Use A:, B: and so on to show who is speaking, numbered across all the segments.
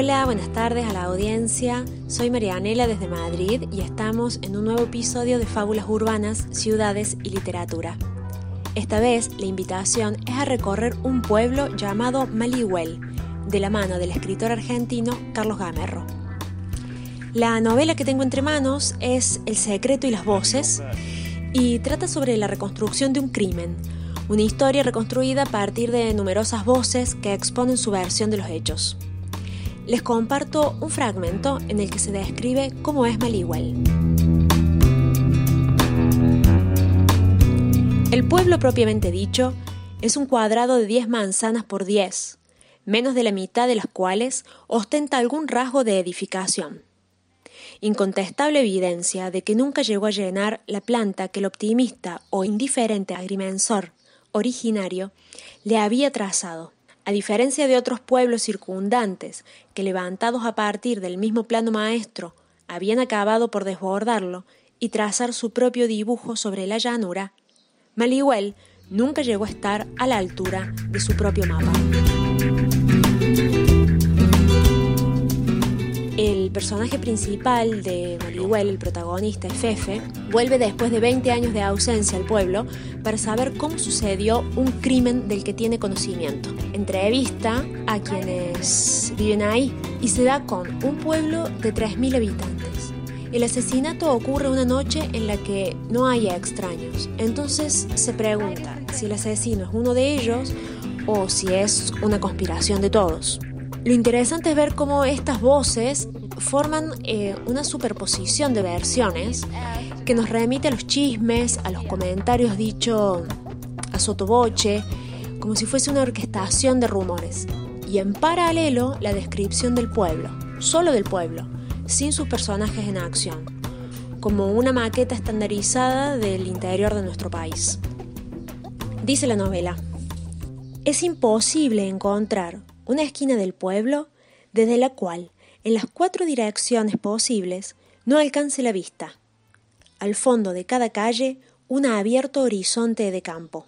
A: Hola, buenas tardes a la audiencia. Soy Marianela desde Madrid y estamos en un nuevo episodio de Fábulas Urbanas, Ciudades y Literatura. Esta vez la invitación es a recorrer un pueblo llamado Malihuel, de la mano del escritor argentino Carlos Gamerro. La novela que tengo entre manos es El secreto y las voces y trata sobre la reconstrucción de un crimen, una historia reconstruida a partir de numerosas voces que exponen su versión de los hechos. Les comparto un fragmento en el que se describe cómo es Malihuel. El pueblo propiamente dicho es un cuadrado de 10 manzanas por 10, menos de la mitad de las cuales ostenta algún rasgo de edificación incontestable evidencia de que nunca llegó a llenar la planta que el optimista o indiferente agrimensor originario le había trazado. A diferencia de otros pueblos circundantes que levantados a partir del mismo plano maestro habían acabado por desbordarlo y trazar su propio dibujo sobre la llanura, Malihuel nunca llegó a estar a la altura de su propio mapa. Personaje principal de Malihuel, el protagonista, Fefe, vuelve después de 20 años de ausencia al pueblo para saber cómo sucedió un crimen del que tiene conocimiento. Entrevista a quienes viven ahí y se da con un pueblo de 3.000 habitantes. El asesinato ocurre una noche en la que no hay extraños. Entonces se pregunta si el asesino es uno de ellos o si es una conspiración de todos. Lo interesante es ver cómo estas voces forman eh, una superposición de versiones que nos remite a los chismes, a los comentarios dicho a sotoboche, como si fuese una orquestación de rumores. Y en paralelo la descripción del pueblo, solo del pueblo, sin sus personajes en acción, como una maqueta estandarizada del interior de nuestro país. Dice la novela, es imposible encontrar una esquina del pueblo desde la cual, en las cuatro direcciones posibles, no alcance la vista. Al fondo de cada calle, un abierto horizonte de campo.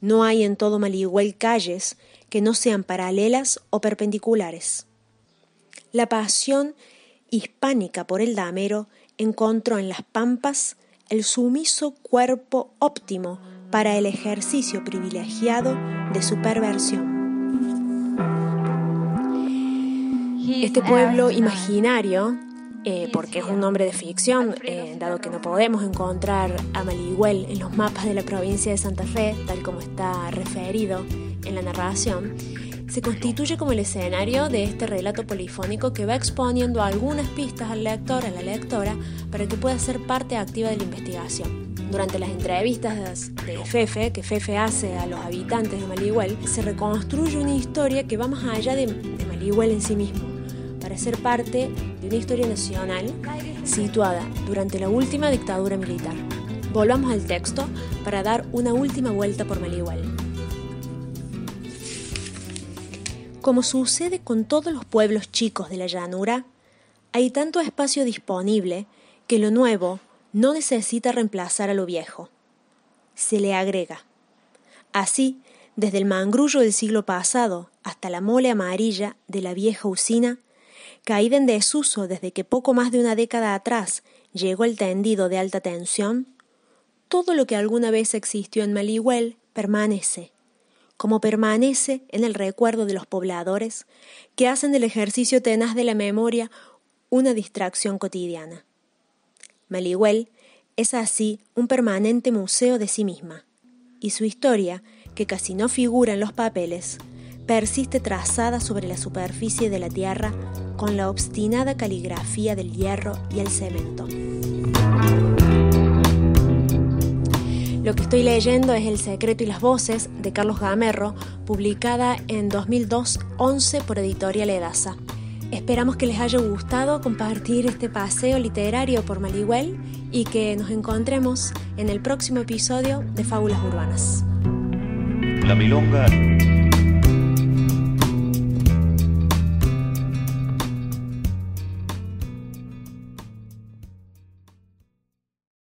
A: No hay en todo Maligüel calles que no sean paralelas o perpendiculares. La pasión hispánica por el damero encontró en las pampas el sumiso cuerpo óptimo para el ejercicio privilegiado de su perversión. Este pueblo imaginario, eh, porque es un nombre de ficción, eh, dado que no podemos encontrar a Maligüel en los mapas de la provincia de Santa Fe, tal como está referido en la narración, se constituye como el escenario de este relato polifónico que va exponiendo algunas pistas al lector, a la lectora, para que pueda ser parte activa de la investigación. Durante las entrevistas de Fefe, que Fefe hace a los habitantes de Maligüel, se reconstruye una historia que va más allá de, de Maligüel en sí mismo para ser parte de una historia nacional situada durante la última dictadura militar. Volvamos al texto para dar una última vuelta por Malihuel. Como sucede con todos los pueblos chicos de la llanura, hay tanto espacio disponible que lo nuevo no necesita reemplazar a lo viejo. Se le agrega. Así, desde el mangrullo del siglo pasado hasta la mole amarilla de la vieja usina, caída en desuso desde que poco más de una década atrás llegó el tendido de alta tensión, todo lo que alguna vez existió en Malihuel permanece, como permanece en el recuerdo de los pobladores que hacen del ejercicio tenaz de la memoria una distracción cotidiana. Malihuel es así un permanente museo de sí misma, y su historia, que casi no figura en los papeles, persiste trazada sobre la superficie de la tierra con la obstinada caligrafía del hierro y el cemento. Lo que estoy leyendo es El secreto y las voces de Carlos Gamerro, publicada en 2002-11 por Editorial Edasa. Esperamos que les haya gustado compartir este paseo literario por Malihuel y que nos encontremos en el próximo episodio de Fábulas Urbanas.
B: La milonga